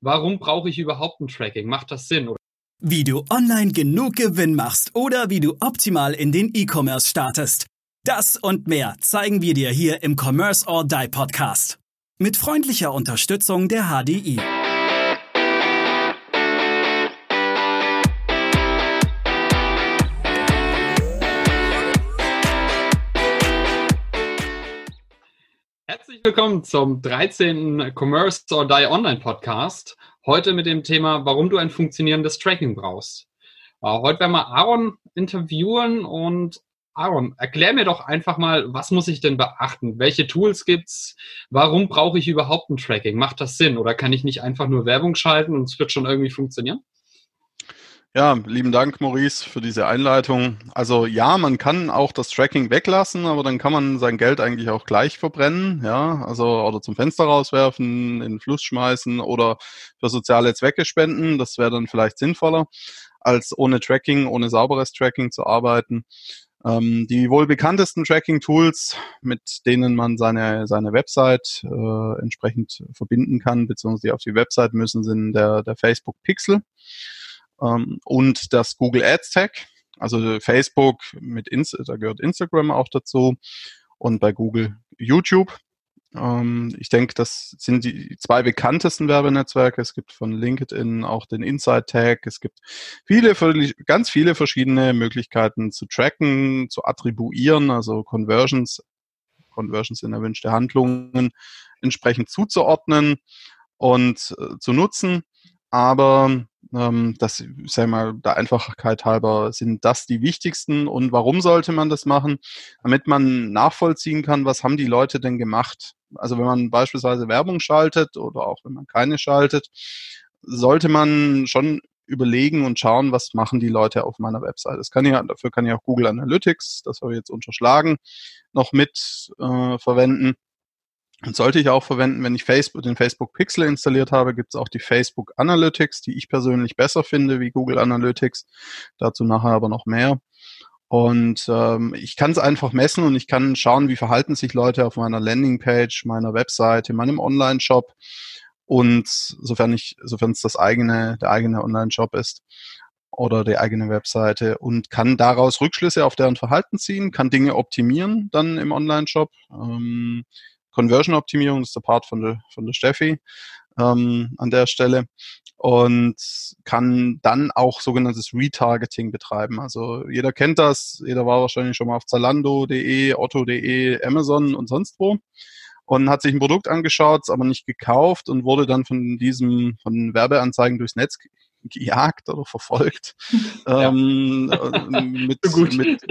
warum brauche ich überhaupt ein Tracking? Macht das Sinn? Wie du online genug Gewinn machst oder wie du optimal in den E-Commerce startest. Das und mehr zeigen wir dir hier im Commerce or Die Podcast. Mit freundlicher Unterstützung der HDI. Willkommen zum 13. Commerce or Die Online Podcast. Heute mit dem Thema, warum du ein funktionierendes Tracking brauchst. Äh, heute werden wir Aaron interviewen und Aaron, erklär mir doch einfach mal, was muss ich denn beachten? Welche Tools gibt's? Warum brauche ich überhaupt ein Tracking? Macht das Sinn oder kann ich nicht einfach nur Werbung schalten und es wird schon irgendwie funktionieren? Ja, lieben Dank, Maurice, für diese Einleitung. Also ja, man kann auch das Tracking weglassen, aber dann kann man sein Geld eigentlich auch gleich verbrennen, ja, also oder zum Fenster rauswerfen, in den Fluss schmeißen oder für soziale Zwecke spenden. Das wäre dann vielleicht sinnvoller, als ohne Tracking, ohne sauberes Tracking zu arbeiten. Ähm, die wohl bekanntesten Tracking-Tools, mit denen man seine, seine Website äh, entsprechend verbinden kann, beziehungsweise auf die Website müssen, sind der, der Facebook Pixel ähm, und das Google Ads Tag. Also Facebook mit Inst da gehört Instagram auch dazu und bei Google YouTube. Ähm, ich denke, das sind die zwei bekanntesten Werbenetzwerke. Es gibt von LinkedIn auch den Inside Tag. Es gibt viele, ganz viele verschiedene Möglichkeiten zu tracken, zu attribuieren, also Conversions, Conversions in erwünschte Handlungen entsprechend zuzuordnen und äh, zu nutzen. Aber ähm, das, sei mal, der Einfachheit halber sind das die wichtigsten. Und warum sollte man das machen? Damit man nachvollziehen kann, was haben die Leute denn gemacht? Also wenn man beispielsweise Werbung schaltet oder auch wenn man keine schaltet, sollte man schon überlegen und schauen, was machen die Leute auf meiner Website. Das kann ich, dafür kann ich auch Google Analytics, das habe ich jetzt unterschlagen, noch mit äh, verwenden. Und sollte ich auch verwenden, wenn ich Facebook, den Facebook Pixel installiert habe, gibt es auch die Facebook Analytics, die ich persönlich besser finde wie Google Analytics. Dazu nachher aber noch mehr. Und ähm, ich kann es einfach messen und ich kann schauen, wie verhalten sich Leute auf meiner Landingpage, meiner Webseite, meinem Online-Shop und sofern ich, sofern es das eigene, der eigene Online-Shop ist oder die eigene Webseite und kann daraus Rückschlüsse auf deren Verhalten ziehen, kann Dinge optimieren dann im Online-Shop. Ähm, Conversion-Optimierung, das ist der Part von der, von der Steffi ähm, an der Stelle und kann dann auch sogenanntes Retargeting betreiben. Also jeder kennt das, jeder war wahrscheinlich schon mal auf Zalando.de, Otto.de, Amazon und sonst wo und hat sich ein Produkt angeschaut, aber nicht gekauft und wurde dann von diesem, von Werbeanzeigen durchs Netz gejagt oder verfolgt. Ja. Ähm, äh, mit, mit,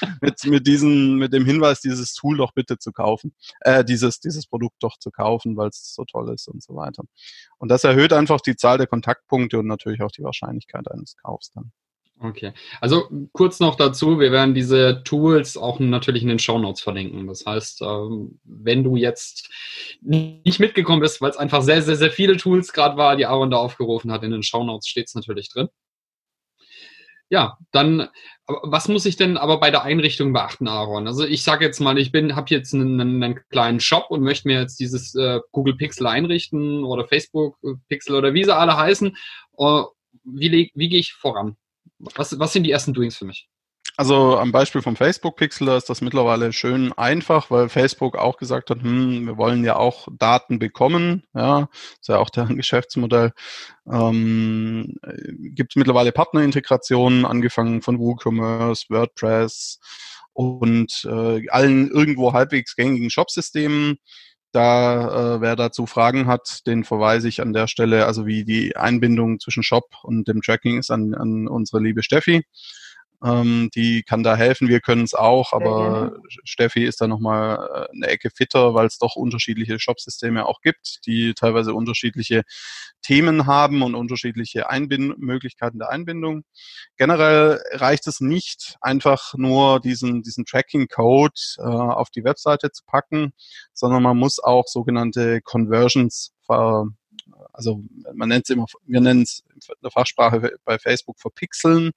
mit, mit, diesen, mit dem Hinweis, dieses Tool doch bitte zu kaufen, äh, dieses, dieses Produkt doch zu kaufen, weil es so toll ist und so weiter. Und das erhöht einfach die Zahl der Kontaktpunkte und natürlich auch die Wahrscheinlichkeit eines Kaufs dann. Okay, also kurz noch dazu, wir werden diese Tools auch natürlich in den Show Notes verlinken. Das heißt, ähm, wenn du jetzt nicht mitgekommen bist, weil es einfach sehr, sehr, sehr viele Tools gerade war, die Aaron da aufgerufen hat, in den Show Notes steht es natürlich drin. Ja, dann, was muss ich denn aber bei der Einrichtung beachten, Aaron? Also ich sage jetzt mal, ich bin, habe jetzt einen, einen, kleinen Shop und möchte mir jetzt dieses äh, Google Pixel einrichten oder Facebook Pixel oder wie sie alle heißen. Uh, wie, wie gehe ich voran? Was, was sind die ersten Doings für mich? Also am Beispiel vom Facebook Pixel, da ist das mittlerweile schön einfach, weil Facebook auch gesagt hat, hm, wir wollen ja auch Daten bekommen, ja, ist ja auch deren Geschäftsmodell. Ähm, Gibt mittlerweile Partnerintegrationen, angefangen von WooCommerce, WordPress und äh, allen irgendwo halbwegs gängigen Shopsystemen. Da, äh, wer dazu Fragen hat, den verweise ich an der Stelle, also wie die Einbindung zwischen Shop und dem Tracking ist, an, an unsere liebe Steffi. Ähm, die kann da helfen, wir können es auch, aber Steffi ist da nochmal äh, eine Ecke fitter, weil es doch unterschiedliche Shopsysteme auch gibt, die teilweise unterschiedliche Themen haben und unterschiedliche Einbind Möglichkeiten der Einbindung. Generell reicht es nicht, einfach nur diesen, diesen Tracking-Code äh, auf die Webseite zu packen, sondern man muss auch sogenannte Conversions ver also man nennt es immer, wir nennen es in der Fachsprache bei Facebook verpixeln.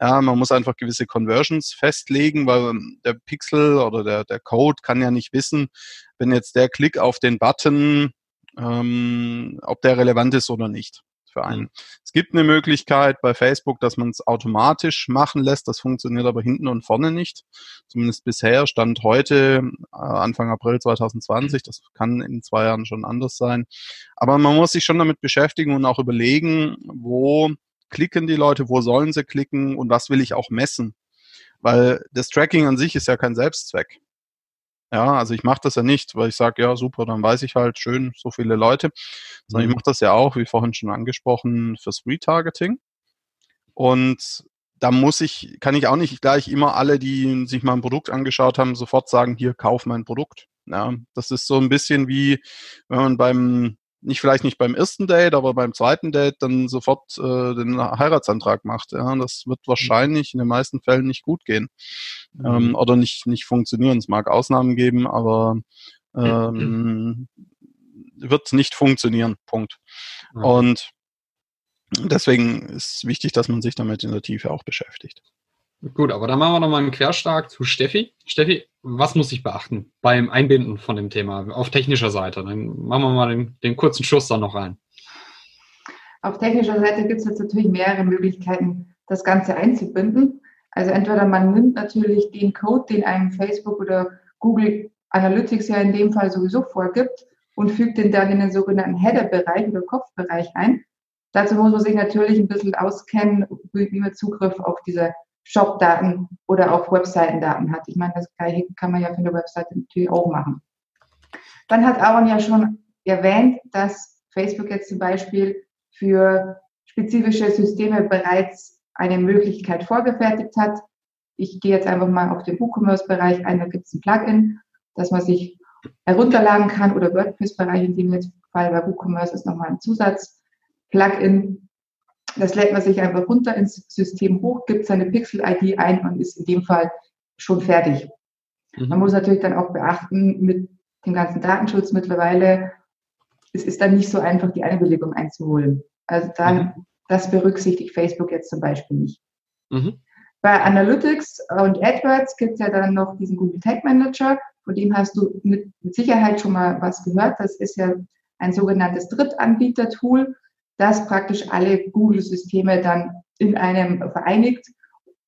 Ja, man muss einfach gewisse Conversions festlegen, weil der Pixel oder der, der Code kann ja nicht wissen, wenn jetzt der Klick auf den Button ähm, ob der relevant ist oder nicht für einen. Mhm. Es gibt eine Möglichkeit bei Facebook, dass man es automatisch machen lässt. Das funktioniert aber hinten und vorne nicht. Zumindest bisher stand heute, äh, Anfang April 2020. Das kann in zwei Jahren schon anders sein. Aber man muss sich schon damit beschäftigen und auch überlegen, wo klicken die Leute, wo sollen sie klicken und was will ich auch messen. Weil das Tracking an sich ist ja kein Selbstzweck. Ja, also ich mache das ja nicht, weil ich sage, ja, super, dann weiß ich halt schön, so viele Leute. Sondern mhm. ich mache das ja auch, wie vorhin schon angesprochen, fürs Retargeting. Und da muss ich, kann ich auch nicht gleich immer alle, die sich mal ein Produkt angeschaut haben, sofort sagen, hier, kauf mein Produkt. Ja, das ist so ein bisschen wie, wenn man beim nicht vielleicht nicht beim ersten Date, aber beim zweiten Date dann sofort äh, den Heiratsantrag macht. Ja, das wird wahrscheinlich in den meisten Fällen nicht gut gehen mhm. ähm, oder nicht nicht funktionieren. Es mag Ausnahmen geben, aber ähm, wird nicht funktionieren. Punkt. Mhm. Und deswegen ist wichtig, dass man sich damit in der Tiefe auch beschäftigt. Gut, aber dann machen wir nochmal einen Querschlag zu Steffi. Steffi, was muss ich beachten beim Einbinden von dem Thema auf technischer Seite? Dann machen wir mal den, den kurzen Schuss da noch rein. Auf technischer Seite gibt es jetzt natürlich mehrere Möglichkeiten, das Ganze einzubinden. Also entweder man nimmt natürlich den Code, den einem Facebook oder Google Analytics ja in dem Fall sowieso vorgibt und fügt den dann in den sogenannten Header-Bereich oder Kopfbereich ein. Dazu muss man sich natürlich ein bisschen auskennen, wie man Zugriff auf diese Shop-Daten oder auch Webseitendaten hat. Ich meine, das gleiche kann man ja für eine Webseite natürlich auch machen. Dann hat Aaron ja schon erwähnt, dass Facebook jetzt zum Beispiel für spezifische Systeme bereits eine Möglichkeit vorgefertigt hat. Ich gehe jetzt einfach mal auf den WooCommerce-Bereich ein, da gibt es ein Plugin, das man sich herunterladen kann oder WordPress-Bereich, in dem Fall bei WooCommerce ist nochmal ein Zusatz-Plugin, das lädt man sich einfach runter ins System hoch, gibt seine Pixel-ID ein und ist in dem Fall schon fertig. Mhm. Man muss natürlich dann auch beachten, mit dem ganzen Datenschutz mittlerweile, es ist dann nicht so einfach, die Einwilligung einzuholen. Also dann, mhm. das berücksichtigt Facebook jetzt zum Beispiel nicht. Mhm. Bei Analytics und AdWords gibt es ja dann noch diesen Google Tag Manager, von dem hast du mit, mit Sicherheit schon mal was gehört. Das ist ja ein sogenanntes Drittanbieter-Tool das praktisch alle Google-Systeme dann in einem vereinigt.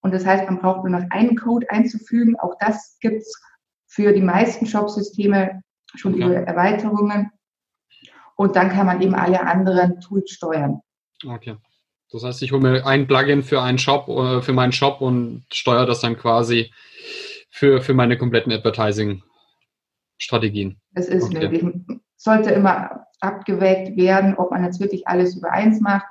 Und das heißt, man braucht nur noch einen Code einzufügen. Auch das gibt es für die meisten Shop-Systeme schon okay. über Erweiterungen. Und dann kann man eben alle anderen Tools steuern. Okay. Das heißt, ich hole mir ein Plugin für einen Shop, äh, für meinen Shop und steuere das dann quasi für, für meine kompletten Advertising-Strategien. Es ist okay. möglich. Sollte immer abgewägt werden, ob man jetzt wirklich alles über eins macht.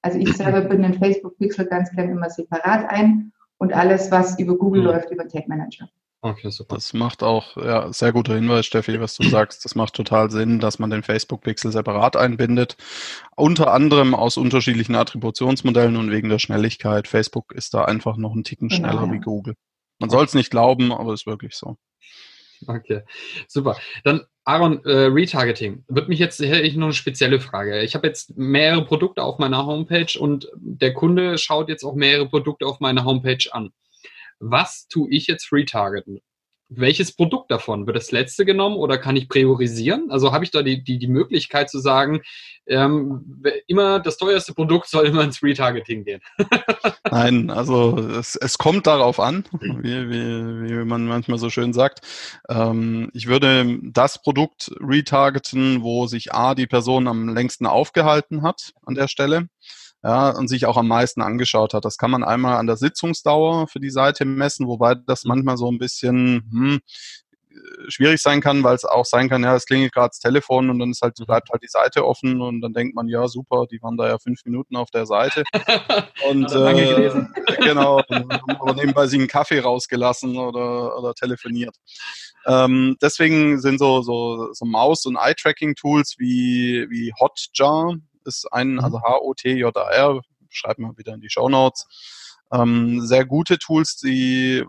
Also ich selber bin in Facebook Pixel ganz gerne immer separat ein und alles, was über Google mhm. läuft, über Tag Manager. Okay, super. Das macht auch, ja, sehr guter Hinweis, Steffi, was du sagst. Das macht total Sinn, dass man den Facebook-Pixel separat einbindet. Unter anderem aus unterschiedlichen Attributionsmodellen und wegen der Schnelligkeit. Facebook ist da einfach noch einen Ticken genau, schneller genau, ja. wie Google. Man soll es nicht glauben, aber es ist wirklich so. Okay, super. Dann Aaron, äh, Retargeting. Wird mich jetzt hätte ich noch eine spezielle Frage. Ich habe jetzt mehrere Produkte auf meiner Homepage und der Kunde schaut jetzt auch mehrere Produkte auf meiner Homepage an. Was tue ich jetzt retargeten? Welches Produkt davon? Wird das letzte genommen oder kann ich priorisieren? Also habe ich da die, die, die Möglichkeit zu sagen, ähm, immer das teuerste Produkt soll immer ins Retargeting gehen? Nein, also es, es kommt darauf an, wie, wie, wie man manchmal so schön sagt. Ähm, ich würde das Produkt retargeten, wo sich A, die Person am längsten aufgehalten hat an der Stelle ja, und sich auch am meisten angeschaut hat. Das kann man einmal an der Sitzungsdauer für die Seite messen, wobei das mhm. manchmal so ein bisschen hm, schwierig sein kann, weil es auch sein kann, ja, es klingelt gerade das Telefon und dann ist halt, mhm. bleibt halt die Seite offen und dann denkt man, ja, super, die waren da ja fünf Minuten auf der Seite. und äh, genau, aber nebenbei sich einen Kaffee rausgelassen oder, oder telefoniert. Ähm, deswegen sind so, so, so Maus- und Eye-Tracking-Tools wie, wie Hotjar, ist ein, mhm. also H-O-T-J-A-R, schreibt mal wieder in die Show Notes. Ähm, sehr gute Tools, die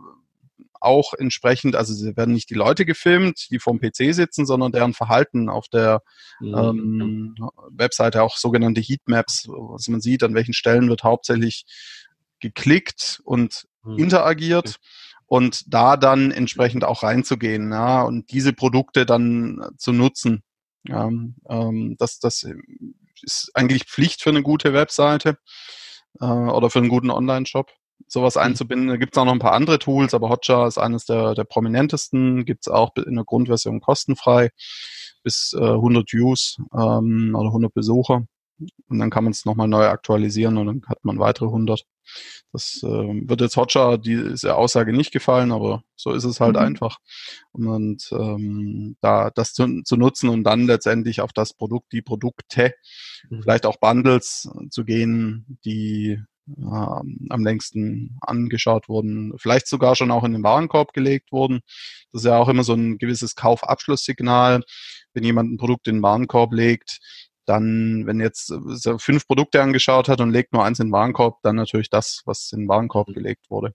auch entsprechend, also sie werden nicht die Leute gefilmt, die vom PC sitzen, sondern deren Verhalten auf der mhm. ähm, Webseite, auch sogenannte Heatmaps, was man sieht, an welchen Stellen wird hauptsächlich geklickt und mhm. interagiert. Und da dann entsprechend auch reinzugehen, ja, und diese Produkte dann zu nutzen Ähm, ähm, das, das ist eigentlich Pflicht für eine gute Webseite äh, oder für einen guten Online-Shop, sowas mhm. einzubinden. Da gibt es auch noch ein paar andere Tools, aber Hotjar ist eines der, der prominentesten, gibt es auch in der Grundversion kostenfrei bis äh, 100 Views ähm, oder 100 Besucher. Und dann kann man es nochmal neu aktualisieren und dann hat man weitere 100. Das äh, wird jetzt Hotjar diese Aussage nicht gefallen, aber so ist es halt mhm. einfach. Und ähm, da das zu, zu, nutzen und dann letztendlich auf das Produkt, die Produkte, mhm. vielleicht auch Bundles zu gehen, die äh, am längsten angeschaut wurden, vielleicht sogar schon auch in den Warenkorb gelegt wurden. Das ist ja auch immer so ein gewisses Kaufabschlusssignal. Wenn jemand ein Produkt in den Warenkorb legt, dann, wenn jetzt so fünf Produkte angeschaut hat und legt nur eins in den Warenkorb, dann natürlich das, was in den Warenkorb gelegt wurde,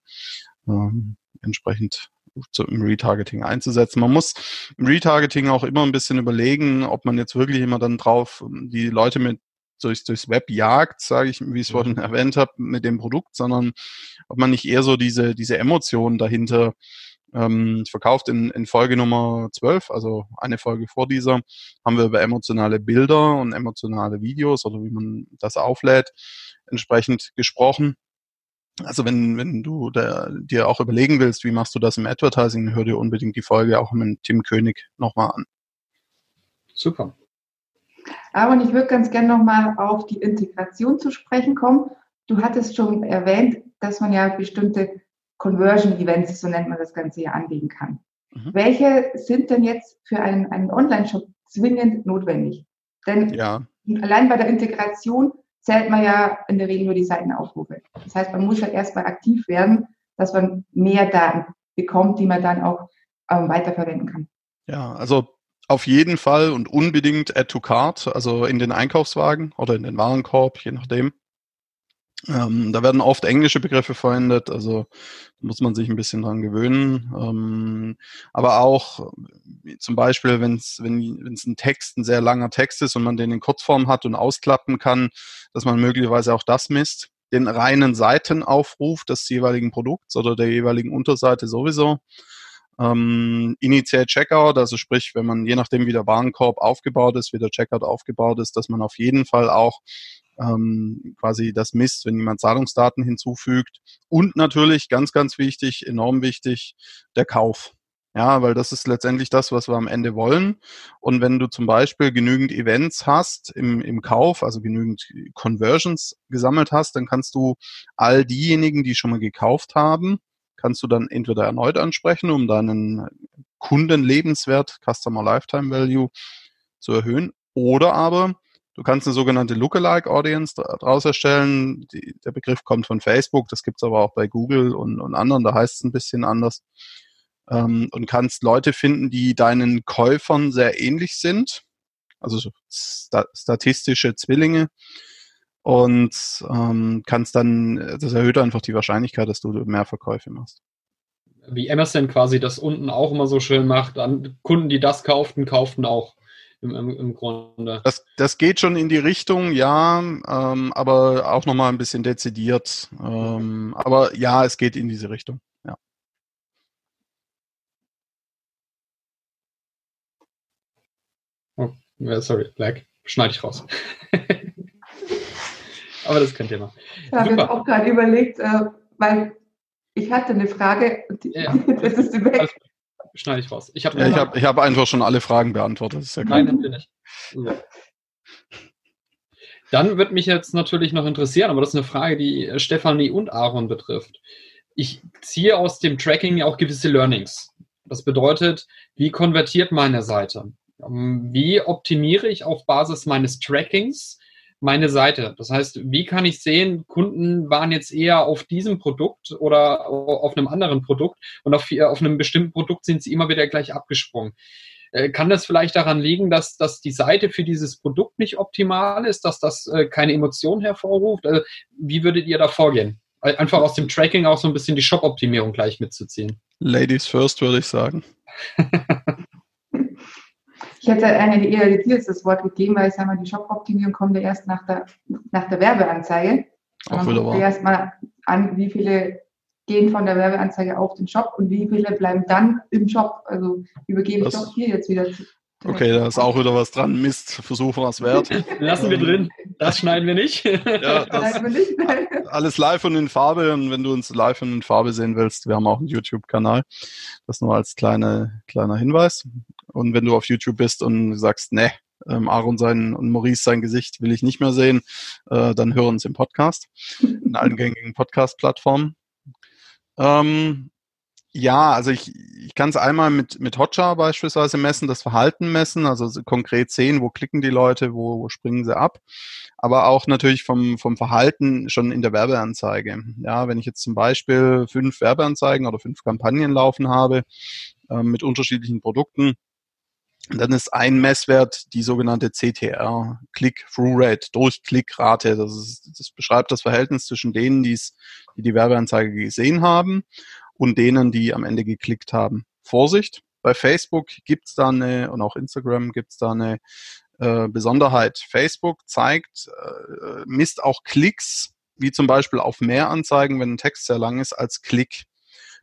ähm, entsprechend zu, im Retargeting einzusetzen. Man muss im Retargeting auch immer ein bisschen überlegen, ob man jetzt wirklich immer dann drauf die Leute mit durchs, durchs Web jagt, sage ich, wie ich es vorhin mhm. erwähnt habe, mit dem Produkt, sondern ob man nicht eher so diese, diese Emotionen dahinter ähm, verkauft in, in Folge Nummer 12, also eine Folge vor dieser, haben wir über emotionale Bilder und emotionale Videos oder wie man das auflädt, entsprechend gesprochen. Also wenn, wenn du da, dir auch überlegen willst, wie machst du das im Advertising, hör dir unbedingt die Folge auch mit Tim König nochmal an. Super. Aber ich würde ganz gerne nochmal auf die Integration zu sprechen kommen. Du hattest schon erwähnt, dass man ja bestimmte Conversion-Events, so nennt man das Ganze ja, anlegen kann. Mhm. Welche sind denn jetzt für einen, einen Online-Shop zwingend notwendig? Denn ja. allein bei der Integration zählt man ja in der Regel nur die Seitenaufrufe. Das heißt, man muss ja erstmal aktiv werden, dass man mehr Daten bekommt, die man dann auch ähm, weiterverwenden kann. Ja, also auf jeden Fall und unbedingt Add to Cart, also in den Einkaufswagen oder in den Warenkorb, je nachdem. Ähm, da werden oft englische Begriffe verwendet, also muss man sich ein bisschen dran gewöhnen. Ähm, aber auch zum Beispiel, wenn's, wenn es ein Text, ein sehr langer Text ist und man den in Kurzform hat und ausklappen kann, dass man möglicherweise auch das misst. Den reinen Seitenaufruf des jeweiligen Produkts oder der jeweiligen Unterseite sowieso. Ähm, initial Checkout, also sprich, wenn man je nachdem wie der Warenkorb aufgebaut ist, wie der Checkout aufgebaut ist, dass man auf jeden Fall auch ähm, quasi das misst, wenn jemand Zahlungsdaten hinzufügt. Und natürlich, ganz, ganz wichtig, enorm wichtig, der Kauf. Ja, weil das ist letztendlich das, was wir am Ende wollen. Und wenn du zum Beispiel genügend Events hast im, im Kauf, also genügend Conversions gesammelt hast, dann kannst du all diejenigen, die schon mal gekauft haben, kannst du dann entweder erneut ansprechen, um deinen Kundenlebenswert, Customer Lifetime Value zu erhöhen, oder aber Du kannst eine sogenannte Lookalike Audience daraus erstellen. Die, der Begriff kommt von Facebook, das gibt's aber auch bei Google und, und anderen, da heißt es ein bisschen anders. Ähm, und kannst Leute finden, die deinen Käufern sehr ähnlich sind, also so sta statistische Zwillinge. Und ähm, kannst dann, das erhöht einfach die Wahrscheinlichkeit, dass du mehr Verkäufe machst wie Amazon quasi das unten auch immer so schön macht. An Kunden, die das kauften, kauften auch im, im, im Grunde. Das, das geht schon in die Richtung, ja, ähm, aber auch nochmal ein bisschen dezidiert. Ähm, aber ja, es geht in diese Richtung, ja. Oh, sorry, Black. Schneide ich raus. aber das könnt ihr noch. Ich habe jetzt auch gerade überlegt, äh, weil ich hatte eine Frage, die, ja, das ist weg schneide ich raus. Ich habe ja, ich hab, ich hab einfach schon alle Fragen beantwortet. Ja Nein, natürlich nicht. Ja. Dann wird mich jetzt natürlich noch interessieren, aber das ist eine Frage, die Stefanie und Aaron betrifft. Ich ziehe aus dem Tracking auch gewisse Learnings. Das bedeutet, wie konvertiert meine Seite? Wie optimiere ich auf Basis meines Trackings meine Seite. Das heißt, wie kann ich sehen, Kunden waren jetzt eher auf diesem Produkt oder auf einem anderen Produkt und auf, auf einem bestimmten Produkt sind sie immer wieder gleich abgesprungen. Äh, kann das vielleicht daran liegen, dass, dass die Seite für dieses Produkt nicht optimal ist, dass das äh, keine Emotionen hervorruft? Also, wie würdet ihr da vorgehen? Einfach aus dem Tracking auch so ein bisschen die Shop-Optimierung gleich mitzuziehen. Ladies first, würde ich sagen. Ich hätte eine eher das Wort gegeben, weil ich sage mal, die Shop-Optimierung kommt ja erst nach der, nach der Werbeanzeige. Auch Man guckt erstmal an, wie viele gehen von der Werbeanzeige auf den Shop und wie viele bleiben dann im Shop. Also übergebe ich doch hier jetzt wieder zu Okay, da ist auch wieder was dran. Mist, Versuch war es wert. Lassen wir drin. Das schneiden wir nicht. ja, das, alles live und in Farbe. Und wenn du uns live und in Farbe sehen willst, wir haben auch einen YouTube-Kanal. Das nur als kleine, kleiner Hinweis. Und wenn du auf YouTube bist und sagst, ne, ähm, Aaron sein und Maurice sein Gesicht will ich nicht mehr sehen, äh, dann hör uns im Podcast, in allen gängigen Podcast-Plattformen. Ähm, ja, also ich, ich kann es einmal mit, mit Hotjar beispielsweise messen, das Verhalten messen, also konkret sehen, wo klicken die Leute, wo, wo springen sie ab, aber auch natürlich vom, vom Verhalten schon in der Werbeanzeige. Ja, wenn ich jetzt zum Beispiel fünf Werbeanzeigen oder fünf Kampagnen laufen habe äh, mit unterschiedlichen Produkten, dann ist ein Messwert die sogenannte CTR, Click-Through-Rate, Durchklickrate. Das, das beschreibt das Verhältnis zwischen denen, die's, die die Werbeanzeige gesehen haben und denen, die am Ende geklickt haben. Vorsicht, bei Facebook gibt's da eine, und auch Instagram gibt's da eine äh, Besonderheit. Facebook zeigt, äh, misst auch Klicks, wie zum Beispiel auf mehr Anzeigen, wenn ein Text sehr lang ist, als Klick.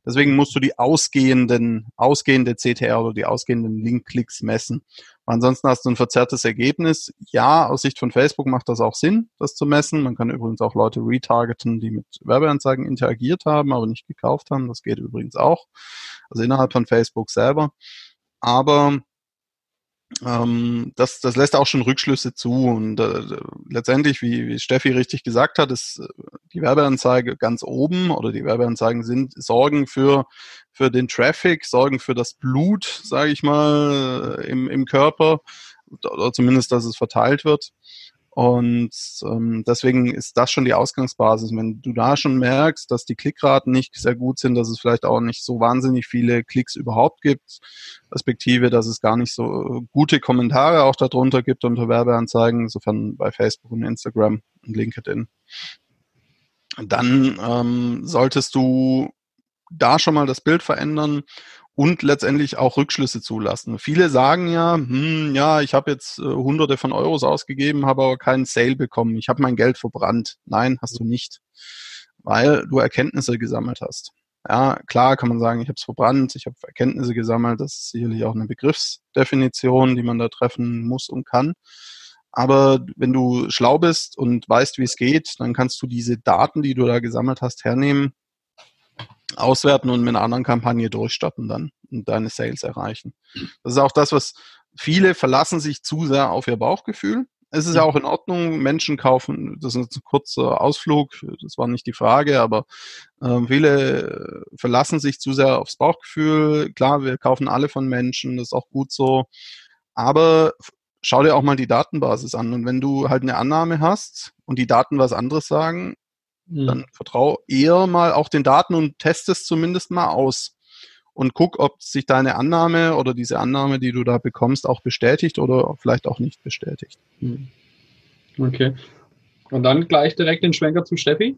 Deswegen musst du die ausgehenden, ausgehende CTR oder die ausgehenden Link-Klicks messen. Ansonsten hast du ein verzerrtes Ergebnis. Ja, aus Sicht von Facebook macht das auch Sinn, das zu messen. Man kann übrigens auch Leute retargeten, die mit Werbeanzeigen interagiert haben, aber nicht gekauft haben. Das geht übrigens auch. Also innerhalb von Facebook selber. Aber ähm, das, das lässt auch schon Rückschlüsse zu. Und äh, letztendlich, wie, wie Steffi richtig gesagt hat, ist äh, die Werbeanzeige ganz oben oder die Werbeanzeigen sind sorgen für, für den Traffic, sorgen für das Blut, sage ich mal, im, im Körper oder zumindest, dass es verteilt wird. Und ähm, deswegen ist das schon die Ausgangsbasis. Wenn du da schon merkst, dass die Klickraten nicht sehr gut sind, dass es vielleicht auch nicht so wahnsinnig viele Klicks überhaupt gibt, respektive, dass es gar nicht so gute Kommentare auch darunter gibt unter Werbeanzeigen, insofern bei Facebook und Instagram und LinkedIn, dann ähm, solltest du da schon mal das Bild verändern und letztendlich auch Rückschlüsse zulassen. Viele sagen ja, hm, ja, ich habe jetzt äh, hunderte von Euros ausgegeben, habe aber keinen Sale bekommen. Ich habe mein Geld verbrannt. Nein, hast du nicht, weil du Erkenntnisse gesammelt hast. Ja, klar kann man sagen, ich habe es verbrannt, ich habe Erkenntnisse gesammelt. Das ist sicherlich auch eine Begriffsdefinition, die man da treffen muss und kann. Aber wenn du schlau bist und weißt, wie es geht, dann kannst du diese Daten, die du da gesammelt hast, hernehmen auswerten und mit einer anderen Kampagne durchstarten dann und deine Sales erreichen. Das ist auch das, was viele verlassen sich zu sehr auf ihr Bauchgefühl. Es ist ja auch in Ordnung, Menschen kaufen, das ist ein kurzer Ausflug, das war nicht die Frage, aber äh, viele verlassen sich zu sehr aufs Bauchgefühl. Klar, wir kaufen alle von Menschen, das ist auch gut so. Aber schau dir auch mal die Datenbasis an. Und wenn du halt eine Annahme hast und die Daten was anderes sagen, Mhm. Dann vertrau eher mal auch den Daten und test es zumindest mal aus. Und guck, ob sich deine Annahme oder diese Annahme, die du da bekommst, auch bestätigt oder vielleicht auch nicht bestätigt. Mhm. Okay. Und dann gleich direkt den Schwenker zu Steffi.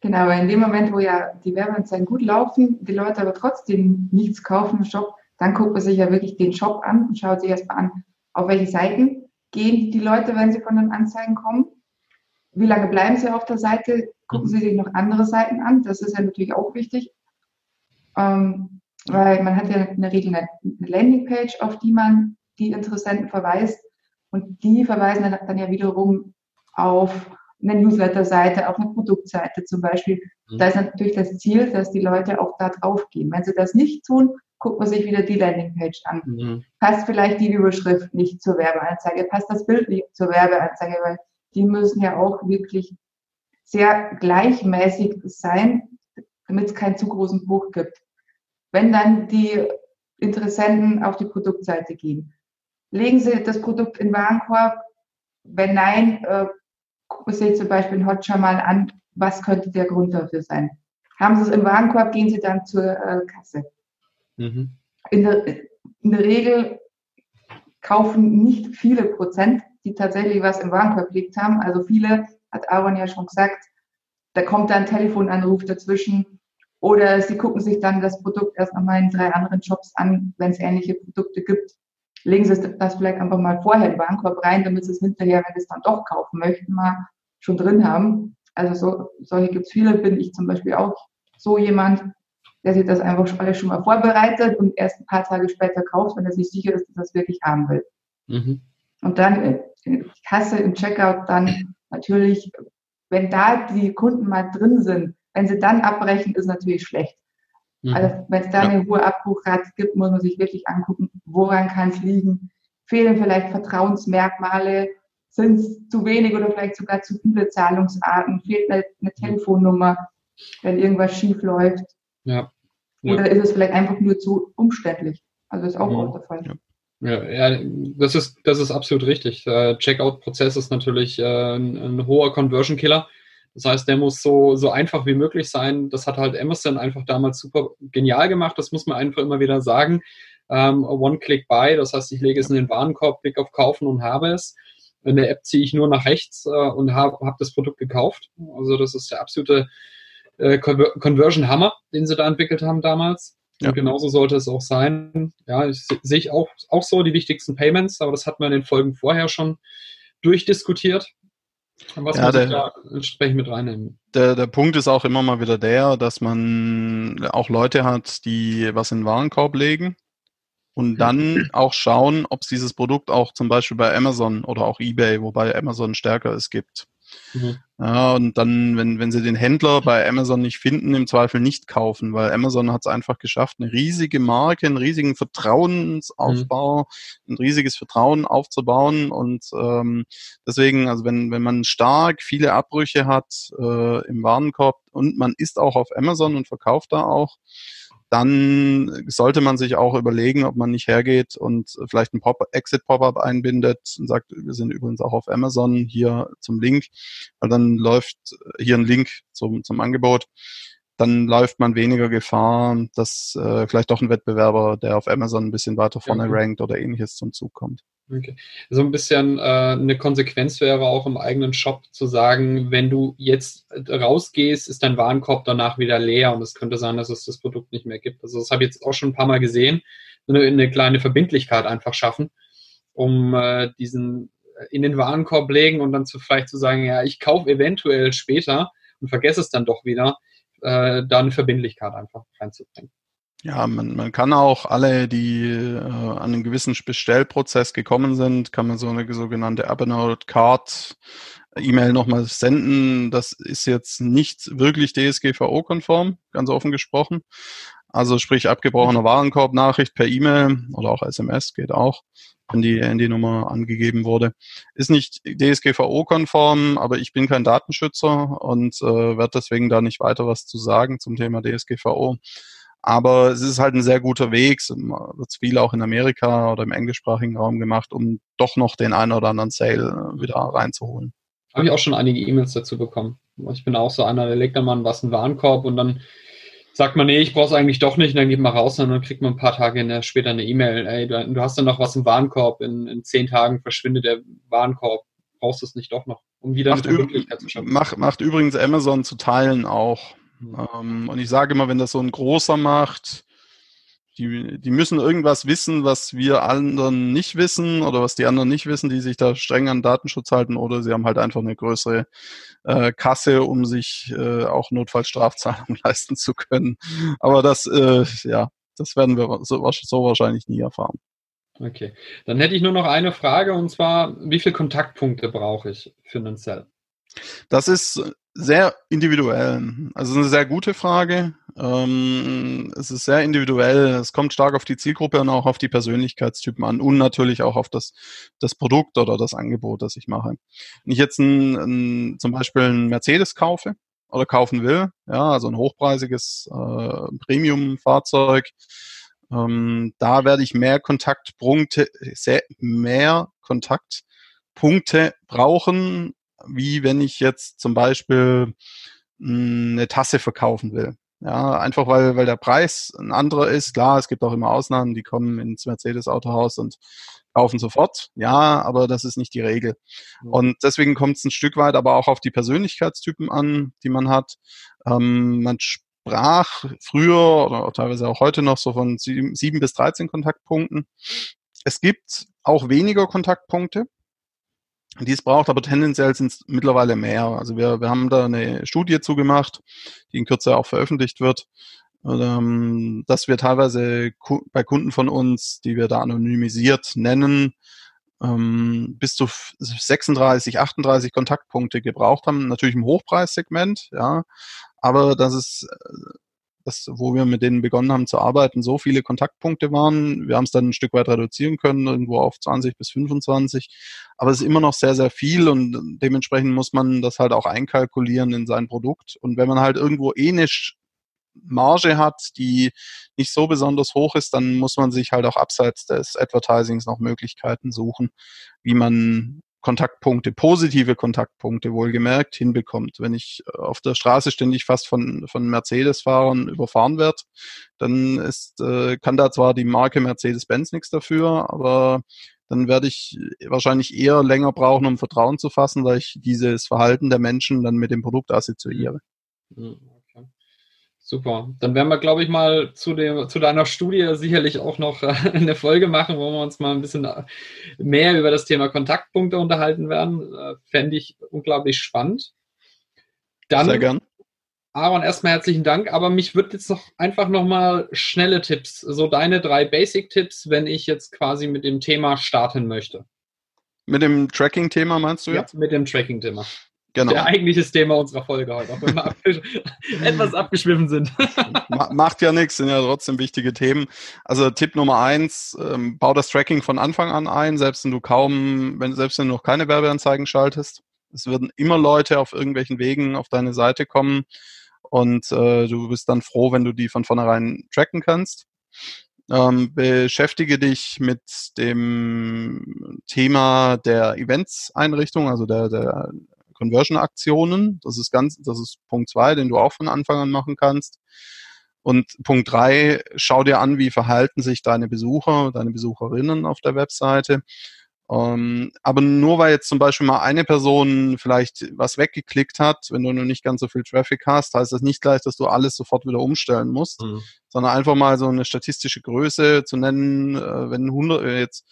Genau, in dem Moment, wo ja die Werbeanzeigen gut laufen, die Leute aber trotzdem nichts kaufen im Shop, dann guckt man sich ja wirklich den Shop an und schaut sich erstmal an, auf welche Seiten gehen die Leute, wenn sie von den Anzeigen kommen wie lange bleiben Sie auf der Seite? Gucken Sie sich noch andere Seiten an? Das ist ja natürlich auch wichtig. Ähm, weil man hat ja in der Regel eine Landingpage, auf die man die Interessenten verweist. Und die verweisen dann, dann ja wiederum auf eine Newsletter-Seite, auf eine Produktseite zum Beispiel. Mhm. Da ist natürlich das Ziel, dass die Leute auch da drauf gehen. Wenn sie das nicht tun, guckt man sich wieder die Landingpage an. Mhm. Passt vielleicht die Überschrift nicht zur Werbeanzeige, passt das Bild nicht zur Werbeanzeige, weil die müssen ja auch wirklich sehr gleichmäßig sein, damit es keinen zu großen Bruch gibt. Wenn dann die Interessenten auf die Produktseite gehen, legen Sie das Produkt in Warenkorb. Wenn nein, äh, gucken Sie zum Beispiel in Hotjar mal an, was könnte der Grund dafür sein. Haben Sie es im Warenkorb, gehen Sie dann zur äh, Kasse. Mhm. In, der, in der Regel kaufen nicht viele Prozent die tatsächlich was im Warenkorb gelegt haben. Also viele, hat Aaron ja schon gesagt, da kommt dann ein Telefonanruf dazwischen oder sie gucken sich dann das Produkt erst nochmal in drei anderen Shops an, wenn es ähnliche Produkte gibt. Legen Sie das vielleicht einfach mal vorher im Warenkorb rein, damit Sie es hinterher, wenn Sie es dann doch kaufen möchten, mal schon drin haben. Also so, solche gibt es viele, bin ich zum Beispiel auch so jemand. der sich das einfach alles schon mal vorbereitet und erst ein paar Tage später kauft, wenn er sich sicher ist, dass er es wirklich haben will. Mhm. Und dann die Kasse, im Checkout dann natürlich, wenn da die Kunden mal drin sind, wenn sie dann abbrechen, ist natürlich schlecht. Mhm. Also wenn es da eine hohe Abbruchrate gibt, muss man sich wirklich angucken, woran kann es liegen. Fehlen vielleicht Vertrauensmerkmale, sind es zu wenig oder vielleicht sogar zu viele Zahlungsarten, fehlt eine, eine Telefonnummer, wenn irgendwas schief läuft. Ja. ja. Oder ist es vielleicht einfach nur zu umständlich? Also ist auch, ja. auch der Fall. Ja. Das ist, das ist absolut richtig. Checkout-Prozess ist natürlich äh, ein, ein, hoher Conversion-Killer. Das heißt, der muss so, so einfach wie möglich sein. Das hat halt Amazon einfach damals super genial gemacht. Das muss man einfach immer wieder sagen. Ähm, One-Click-Buy, das heißt, ich lege es in den Warenkorb, klicke auf Kaufen und habe es. In der App ziehe ich nur nach rechts äh, und habe hab das Produkt gekauft. Also das ist der absolute äh, Conversion-Hammer, den sie da entwickelt haben damals. Ja. Und genauso sollte es auch sein. Ja, ich, sehe ich auch, auch so die wichtigsten Payments, aber das hat man in den Folgen vorher schon durchdiskutiert. Was ja, muss der, ich da entsprechend mit reinnehmen? Der, der Punkt ist auch immer mal wieder der, dass man auch Leute hat, die was in den Warenkorb legen und dann auch schauen, ob es dieses Produkt auch zum Beispiel bei Amazon oder auch eBay, wobei Amazon stärker ist, gibt. Mhm. Ja, und dann, wenn, wenn sie den Händler bei Amazon nicht finden, im Zweifel nicht kaufen, weil Amazon hat es einfach geschafft, eine riesige Marke, einen riesigen Vertrauensaufbau, mhm. ein riesiges Vertrauen aufzubauen. Und ähm, deswegen, also wenn, wenn man stark viele Abbrüche hat äh, im Warenkorb und man ist auch auf Amazon und verkauft da auch, dann sollte man sich auch überlegen, ob man nicht hergeht und vielleicht ein Pop Exit-Pop-up einbindet und sagt, wir sind übrigens auch auf Amazon hier zum Link, weil dann läuft hier ein Link zum, zum Angebot. Dann läuft man weniger Gefahr, dass äh, vielleicht doch ein Wettbewerber, der auf Amazon ein bisschen weiter vorne mhm. rankt oder ähnliches zum Zug kommt. Okay. So ein bisschen äh, eine Konsequenz wäre auch im eigenen Shop zu sagen, wenn du jetzt rausgehst, ist dein Warenkorb danach wieder leer und es könnte sein, dass es das Produkt nicht mehr gibt. Also das habe ich jetzt auch schon ein paar Mal gesehen. Eine, eine kleine Verbindlichkeit einfach schaffen, um äh, diesen in den Warenkorb legen und dann zu vielleicht zu sagen, ja, ich kaufe eventuell später und vergesse es dann doch wieder, äh, da eine Verbindlichkeit einfach reinzubringen. Ja, man, man kann auch alle, die äh, an einen gewissen Bestellprozess gekommen sind, kann man so eine sogenannte Abonode Card E-Mail nochmal senden. Das ist jetzt nicht wirklich DSGVO-konform, ganz offen gesprochen. Also sprich abgebrochener Warenkorb-Nachricht per E-Mail oder auch SMS geht auch, wenn die Handynummer angegeben wurde. Ist nicht DSGVO-konform, aber ich bin kein Datenschützer und äh, werde deswegen da nicht weiter was zu sagen zum Thema DSGVO. Aber es ist halt ein sehr guter Weg. Es wird viel auch in Amerika oder im englischsprachigen Raum gemacht, um doch noch den einen oder anderen Sale äh, wieder reinzuholen. Habe ich auch schon einige E-Mails dazu bekommen. Ich bin auch so einer, der legt dann mal was in den Warenkorb und dann sagt man, nee, ich brauche es eigentlich doch nicht, und dann geht man raus und dann kriegt man ein paar Tage später eine E-Mail, ey, du, du, hast dann noch was im Warenkorb, in, in zehn Tagen verschwindet der Warenkorb, brauchst du es nicht doch noch, um wieder macht, Möglichkeit zu schaffen. Macht, macht übrigens Amazon zu Teilen auch. Ähm, und ich sage immer, wenn das so ein großer macht, die, die müssen irgendwas wissen, was wir anderen nicht wissen oder was die anderen nicht wissen, die sich da streng an Datenschutz halten oder sie haben halt einfach eine größere äh, Kasse, um sich äh, auch Notfallstrafzahlungen leisten zu können. Aber das, äh, ja, das werden wir so, so wahrscheinlich nie erfahren. Okay, dann hätte ich nur noch eine Frage und zwar, wie viele Kontaktpunkte brauche ich für einen Cell? Das ist sehr individuell. Also eine sehr gute Frage. Ähm, es ist sehr individuell. Es kommt stark auf die Zielgruppe und auch auf die Persönlichkeitstypen an und natürlich auch auf das, das Produkt oder das Angebot, das ich mache. Wenn ich jetzt ein, ein, zum Beispiel ein Mercedes kaufe oder kaufen will, ja, also ein hochpreisiges äh, Premium-Fahrzeug, ähm, da werde ich mehr Kontaktpunkte, sehr, mehr Kontaktpunkte brauchen, wie wenn ich jetzt zum Beispiel hm, eine Tasse verkaufen will. Ja, einfach weil, weil der Preis ein anderer ist. Klar, es gibt auch immer Ausnahmen, die kommen ins Mercedes-Autohaus und kaufen sofort. Ja, aber das ist nicht die Regel. Und deswegen kommt es ein Stück weit aber auch auf die Persönlichkeitstypen an, die man hat. Ähm, man sprach früher oder teilweise auch heute noch so von sieben, sieben bis 13 Kontaktpunkten. Es gibt auch weniger Kontaktpunkte die es braucht, aber tendenziell sind es mittlerweile mehr. Also wir, wir haben da eine Studie zugemacht, die in Kürze auch veröffentlicht wird. ähm, dass wir teilweise bei Kunden von uns, die wir da anonymisiert nennen, ähm, bis zu 36, 38 Kontaktpunkte gebraucht haben, natürlich im Hochpreissegment, ja, aber dass es äh, das, wo wir mit denen begonnen haben zu arbeiten, so viele Kontaktpunkte waren. Wir haben es dann ein Stück weit reduzieren können, irgendwo auf 20 bis 25. Aber es ist immer noch sehr, sehr viel und dementsprechend muss man das halt auch einkalkulieren in sein Produkt. Und wenn man halt irgendwo eh eine Marge hat, die nicht so besonders hoch ist, dann muss man sich halt auch abseits des Advertisings noch Möglichkeiten suchen, wie man Kontaktpunkte, positive Kontaktpunkte wohlgemerkt hinbekommt. Wenn ich äh, auf der Straße ständig fast von, von Mercedes-Fahrern überfahren werde, dann ist, äh, kann da zwar die Marke Mercedes-Benz nichts dafür, aber dann werde ich wahrscheinlich eher länger brauchen, um Vertrauen zu fassen, weil ich dieses Verhalten der Menschen dann mit dem Produkt assoziiere. Mhm. Super. Dann werden wir, glaube ich, mal zu, dem, zu deiner Studie sicherlich auch noch äh, eine Folge machen, wo wir uns mal ein bisschen äh, mehr über das Thema Kontaktpunkte unterhalten werden. Äh, Fände ich unglaublich spannend. Dann, Sehr gern. Aaron, erstmal herzlichen Dank, aber mich würde jetzt noch einfach nochmal schnelle Tipps, so deine drei Basic-Tipps, wenn ich jetzt quasi mit dem Thema starten möchte. Mit dem Tracking-Thema meinst du jetzt? Ja, mit dem Tracking-Thema. Genau. Der eigentliche Thema unserer Folge heute, auch wenn wir etwas abgeschwiffen sind. Macht ja nichts, sind ja trotzdem wichtige Themen. Also Tipp Nummer eins, ähm, bau das Tracking von Anfang an ein, selbst wenn du kaum, wenn, selbst wenn du noch keine Werbeanzeigen schaltest. Es werden immer Leute auf irgendwelchen Wegen auf deine Seite kommen und äh, du bist dann froh, wenn du die von vornherein tracken kannst. Ähm, beschäftige dich mit dem Thema der Events-Einrichtung, also der, der Conversion-Aktionen. Das ist ganz, das ist Punkt zwei, den du auch von Anfang an machen kannst. Und Punkt drei, schau dir an, wie verhalten sich deine Besucher, deine Besucherinnen auf der Webseite. Ähm, aber nur weil jetzt zum Beispiel mal eine Person vielleicht was weggeklickt hat, wenn du noch nicht ganz so viel Traffic hast, heißt das nicht gleich, dass du alles sofort wieder umstellen musst, mhm. sondern einfach mal so eine statistische Größe zu nennen, äh, wenn 100, äh, jetzt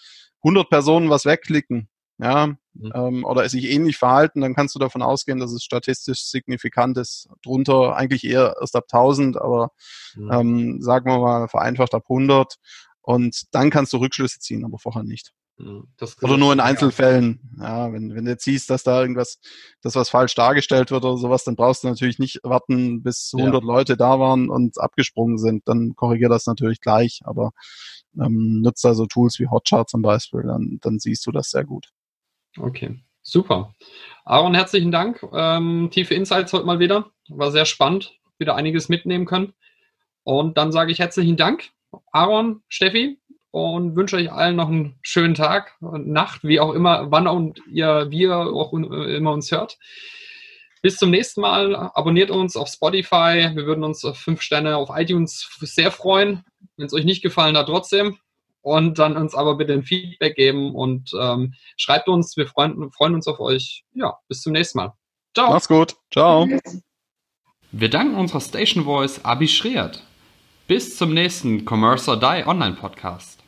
100 Personen was wegklicken, ja, mhm. ähm, oder sich ähnlich verhalten, dann kannst du davon ausgehen, dass es statistisch signifikant ist. Drunter eigentlich eher erst ab 1000, aber mhm. ähm, sagen wir mal vereinfacht ab 100. Und dann kannst du Rückschlüsse ziehen, aber vorher nicht. Mhm. oder nur in Einzelfällen. Ja, wenn, wenn du jetzt siehst, dass da irgendwas, dass was falsch dargestellt wird oder sowas, dann brauchst du natürlich nicht warten, bis 100 ja. Leute da waren und abgesprungen sind. Dann korrigier das natürlich gleich, aber ähm, nutzt also Tools wie Hotchart zum Beispiel, dann, dann siehst du das sehr gut. Okay, super. Aaron, herzlichen Dank. Ähm, tiefe Insights heute mal wieder. War sehr spannend. Wieder einiges mitnehmen können. Und dann sage ich herzlichen Dank, Aaron, Steffi, und wünsche euch allen noch einen schönen Tag und Nacht, wie auch immer, wann und ihr, wir auch immer uns hört. Bis zum nächsten Mal. Abonniert uns auf Spotify. Wir würden uns auf fünf Sterne auf iTunes sehr freuen. Wenn es euch nicht gefallen hat, trotzdem und dann uns aber bitte ein Feedback geben und ähm, schreibt uns. Wir freuen, freuen uns auf euch. Ja, bis zum nächsten Mal. Ciao. Mach's gut. Ciao. Wir danken unserer Station Voice Abi Schreert. Bis zum nächsten Commerce or Die Online Podcast.